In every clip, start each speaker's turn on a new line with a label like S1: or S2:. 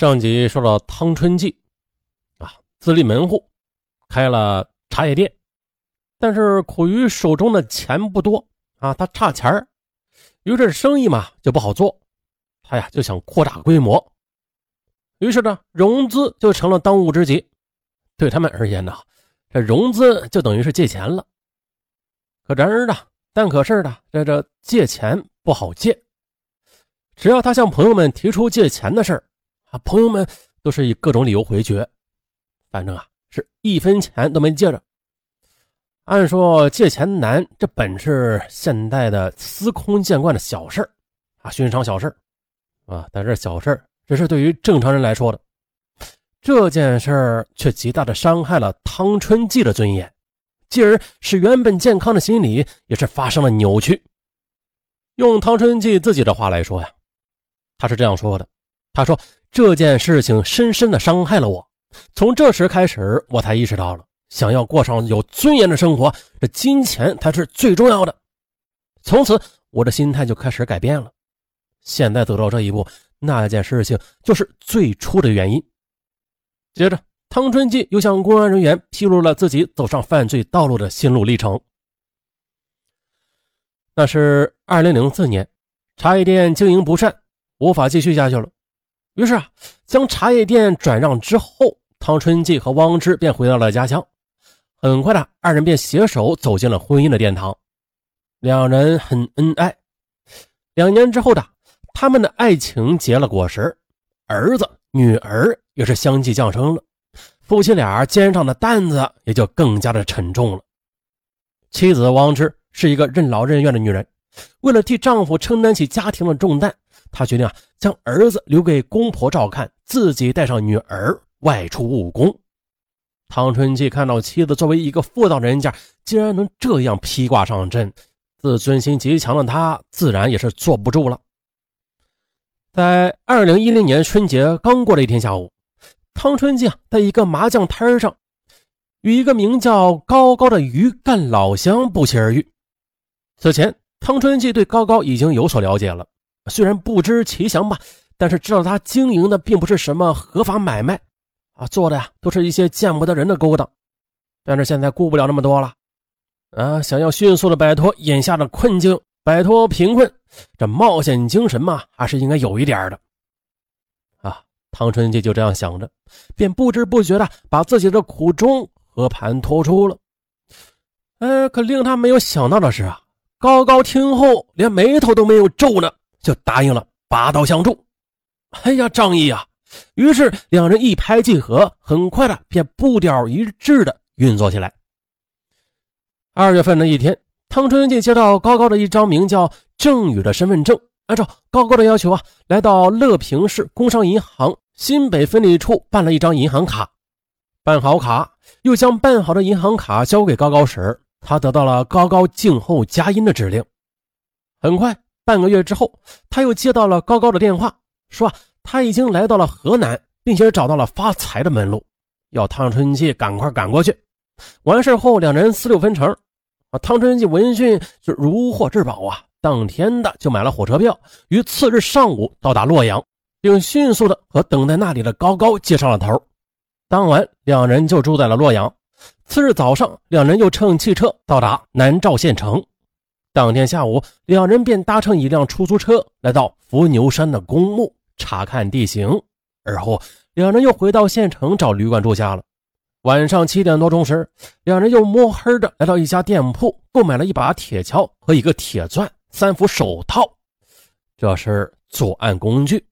S1: 上集说到汤春季，啊，自立门户，开了茶叶店，但是苦于手中的钱不多啊，他差钱儿，于是生意嘛就不好做，他呀就想扩大规模，于是呢融资就成了当务之急。对他们而言呢，这融资就等于是借钱了。可然而呢，但可是呢，这这借钱不好借，只要他向朋友们提出借钱的事儿。啊，朋友们都是以各种理由回绝，反正啊是一分钱都没借着。按说借钱难，这本是现代的司空见惯的小事啊，寻常小事啊。但是小事这是对于正常人来说的，这件事却极大的伤害了汤春季的尊严，继而使原本健康的心理也是发生了扭曲。用汤春季自己的话来说呀，他是这样说的，他说。这件事情深深的伤害了我，从这时开始，我才意识到了，想要过上有尊严的生活，这金钱才是最重要的。从此，我的心态就开始改变了。现在走到这一步，那件事情就是最初的原因。接着，汤春季又向公安人员披露了自己走上犯罪道路的心路历程。那是二零零四年，茶叶店经营不善，无法继续下去了。于是啊，将茶叶店转让之后，汤春季和汪芝便回到了家乡。很快的，二人便携手走进了婚姻的殿堂，两人很恩爱。两年之后的，他们的爱情结了果实，儿子、女儿也是相继降生了。夫妻俩肩上的担子也就更加的沉重了。妻子汪芝是一个任劳任怨的女人，为了替丈夫承担起家庭的重担。他决定啊，将儿子留给公婆照看，自己带上女儿外出务工。汤春季看到妻子作为一个妇道人家，竟然能这样披挂上阵，自尊心极强的他自然也是坐不住了。在二零一零年春节刚过的一天下午，汤春季啊，在一个麻将摊上，与一个名叫高高的鱼干老乡不期而遇。此前，汤春季对高高已经有所了解了。虽然不知其详吧，但是知道他经营的并不是什么合法买卖，啊，做的呀都是一些见不得人的勾当。但是现在顾不了那么多了，啊，想要迅速的摆脱眼下的困境，摆脱贫困，这冒险精神嘛，还是应该有一点的。啊，唐春季就这样想着，便不知不觉的把自己的苦衷和盘托出了。哎，可令他没有想到的是啊，高高听后连眉头都没有皱呢。就答应了，拔刀相助。哎呀，仗义啊！于是两人一拍即合，很快的便步调一致的运作起来。二月份的一天，汤春季接到高高的一张名叫郑宇的身份证，按照高高的要求啊，来到乐平市工商银行新北分理处办了一张银行卡。办好卡，又将办好的银行卡交给高高时，他得到了高高静候佳音的指令。很快。半个月之后，他又接到了高高的电话，说他已经来到了河南，并且找到了发财的门路，要汤春季赶快赶过去。完事后，两人四六分成。啊，汤春季闻讯就如获至宝啊，当天的就买了火车票，于次日上午到达洛阳，并迅速的和等在那里的高高接上了头。当晚，两人就住在了洛阳。次日早上，两人又乘汽车到达南赵县城。当天下午，两人便搭乘一辆出租车来到伏牛山的公墓查看地形，而后两人又回到县城找旅馆住下了。晚上七点多钟时，两人又摸黑的来到一家店铺，购买了一把铁锹和一个铁钻、三副手套，这是作案工具。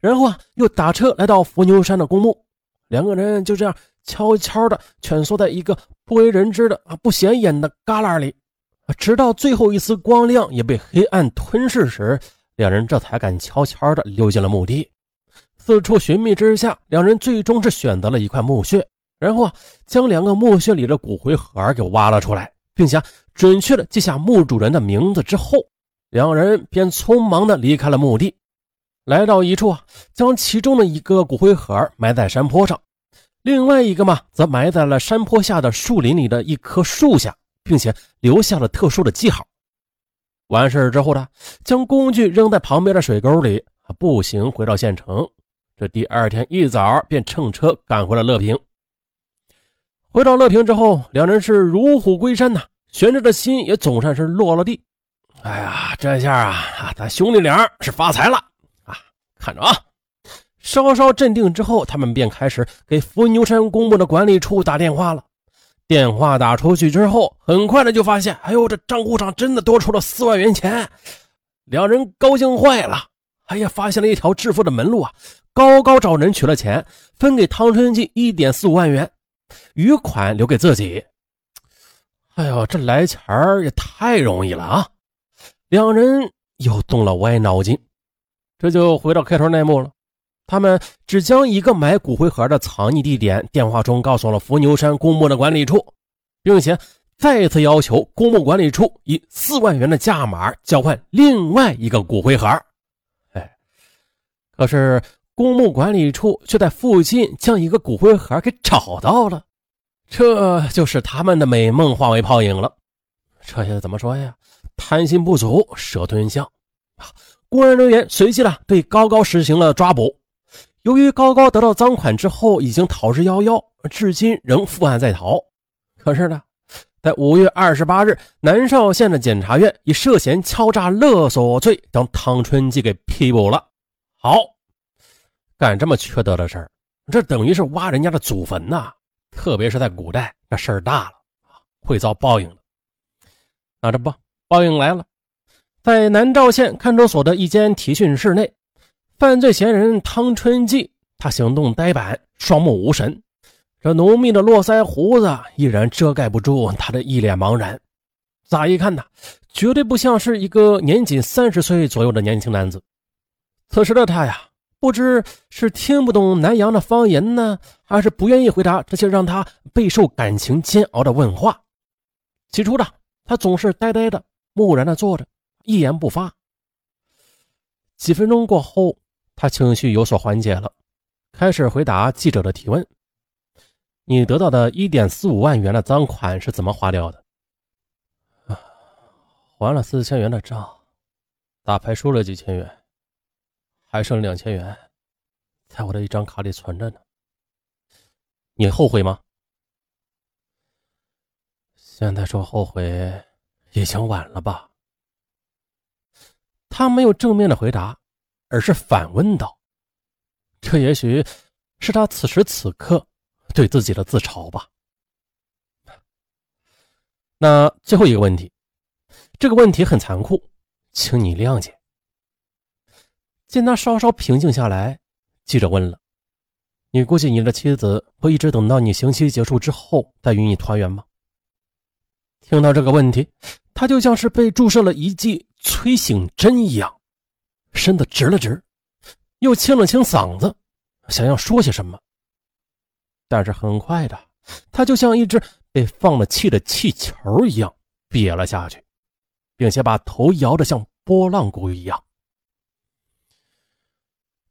S1: 然后啊，又打车来到伏牛山的公墓，两个人就这样悄悄的蜷缩在一个不为人知的啊不显眼的旮旯里。直到最后一丝光亮也被黑暗吞噬时，两人这才敢悄悄地溜进了墓地。四处寻觅之下，两人最终是选择了一块墓穴，然后啊，将两个墓穴里的骨灰盒给挖了出来，并且准确地记下墓主人的名字之后，两人便匆忙地离开了墓地，来到一处啊，将其中的一个骨灰盒埋在山坡上，另外一个嘛，则埋在了山坡下的树林里的一棵树下。并且留下了特殊的记号。完事之后呢，将工具扔在旁边的水沟里，步行回到县城。这第二天一早便乘车赶回了乐平。回到乐平之后，两人是如虎归山呐，悬着的心也总算是落了地。哎呀，这下啊，咱兄弟俩是发财了啊！看着啊，稍稍镇定之后，他们便开始给伏牛山公墓的管理处打电话了。电话打出去之后，很快的就发现，哎呦，这账户上真的多出了四万元钱，两人高兴坏了。哎呀，发现了一条致富的门路啊！高高找人取了钱，分给汤春季一点四五万元，余款留给自己。哎呦，这来钱也太容易了啊！两人又动了歪脑筋，这就回到开头那幕了。他们只将一个买骨灰盒的藏匿地点电话中告诉了伏牛山公墓的管理处，并且再次要求公墓管理处以四万元的价码交换另外一个骨灰盒。哎，可是公墓管理处却在附近将一个骨灰盒给找到了，这就使他们的美梦化为泡影了。这下怎么说呀？贪心不足蛇吞象啊！公安人员随即呢对高高实行了抓捕。由于高高得到赃款之后已经逃之夭夭，至今仍负案在逃。可是呢，在五月二十八日，南邵县的检察院以涉嫌敲诈勒索罪将汤春季给批捕了。好，干这么缺德的事儿，这等于是挖人家的祖坟呐！特别是在古代，那事儿大了会遭报应的。那这不，报应来了，在南赵县看守所的一间提讯室内，犯罪嫌疑人汤春季，他行动呆板，双目无神，这浓密的络腮胡子依然遮盖不住他的一脸茫然。乍一看呢，绝对不像是一个年仅三十岁左右的年轻男子。此时的他呀，不知是听不懂南阳的方言呢，还是不愿意回答这些让他备受感情煎熬的问话。起初的。他总是呆呆的、木然的坐着，一言不发。几分钟过后，他情绪有所缓解了，开始回答记者的提问：“你得到的一点四五万元的赃款是怎么花掉的？”“啊，还了四千元的账，打牌输了几千元，还剩两千元，在我的一张卡里存着呢。你后悔吗？”现在说后悔，已经晚了吧？他没有正面的回答，而是反问道：“这也许是他此时此刻对自己的自嘲吧。”那最后一个问题，这个问题很残酷，请你谅解。见他稍稍平静下来，记者问了：“你估计你的妻子会一直等到你刑期结束之后再与你团圆吗？”听到这个问题，他就像是被注射了一剂催醒针一样，身子直了直，又清了清嗓子，想要说些什么。但是很快的，他就像一只被放了气的气球一样瘪了下去，并且把头摇得像拨浪鼓一样。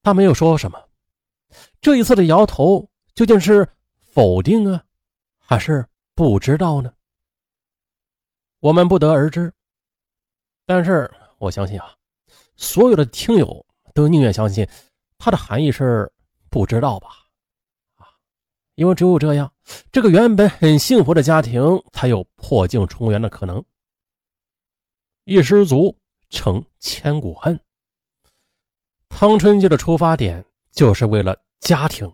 S1: 他没有说什么，这一次的摇头究竟是否定啊，还是不知道呢？我们不得而知，但是我相信啊，所有的听友都宁愿相信它的含义是不知道吧？啊，因为只有这样，这个原本很幸福的家庭才有破镜重圆的可能。一失足成千古恨。汤春季的出发点就是为了家庭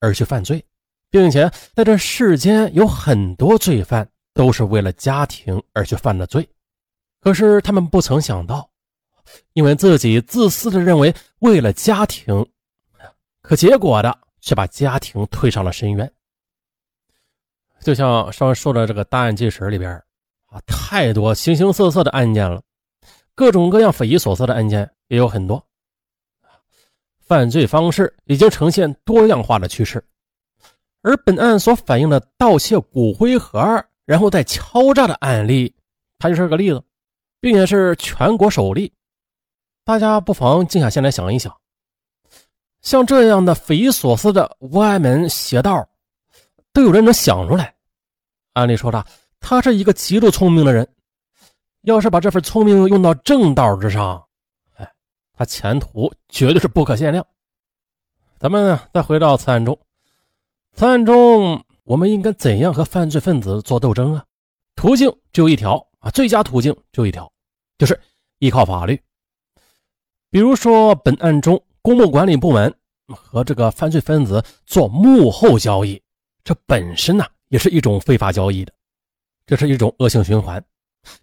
S1: 而去犯罪，并且在这世间有很多罪犯。都是为了家庭而去犯的罪，可是他们不曾想到，因为自己自私的认为为了家庭，可结果的却把家庭推上了深渊。就像上说的这个大案纪实里边啊，太多形形色色的案件了，各种各样匪夷所思的案件也有很多，犯罪方式已经呈现多样化的趋势，而本案所反映的盗窃骨灰盒。然后再敲诈的案例，它就是个例子，并且是全国首例。大家不妨静下心来想一想，像这样的匪夷所思的歪门邪道，都有人能想出来。按理说的，他是一个极度聪明的人，要是把这份聪明用到正道之上，哎，他前途绝对是不可限量。咱们呢再回到此案中，此案中我们应该怎样和犯罪分子做斗争啊？途径只有一条啊，最佳途径只有一条，就是依靠法律。比如说，本案中公墓管理部门和这个犯罪分子做幕后交易，这本身呢也是一种非法交易的，这是一种恶性循环，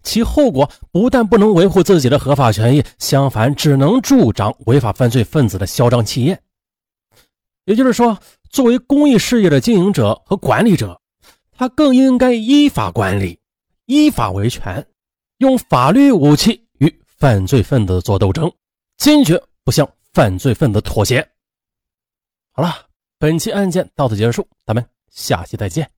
S1: 其后果不但不能维护自己的合法权益，相反只能助长违法犯罪分子的嚣张气焰。也就是说，作为公益事业的经营者和管理者，他更应该依法管理。依法维权，用法律武器与犯罪分子做斗争，坚决不向犯罪分子妥协。好了，本期案件到此结束，咱们下期再见。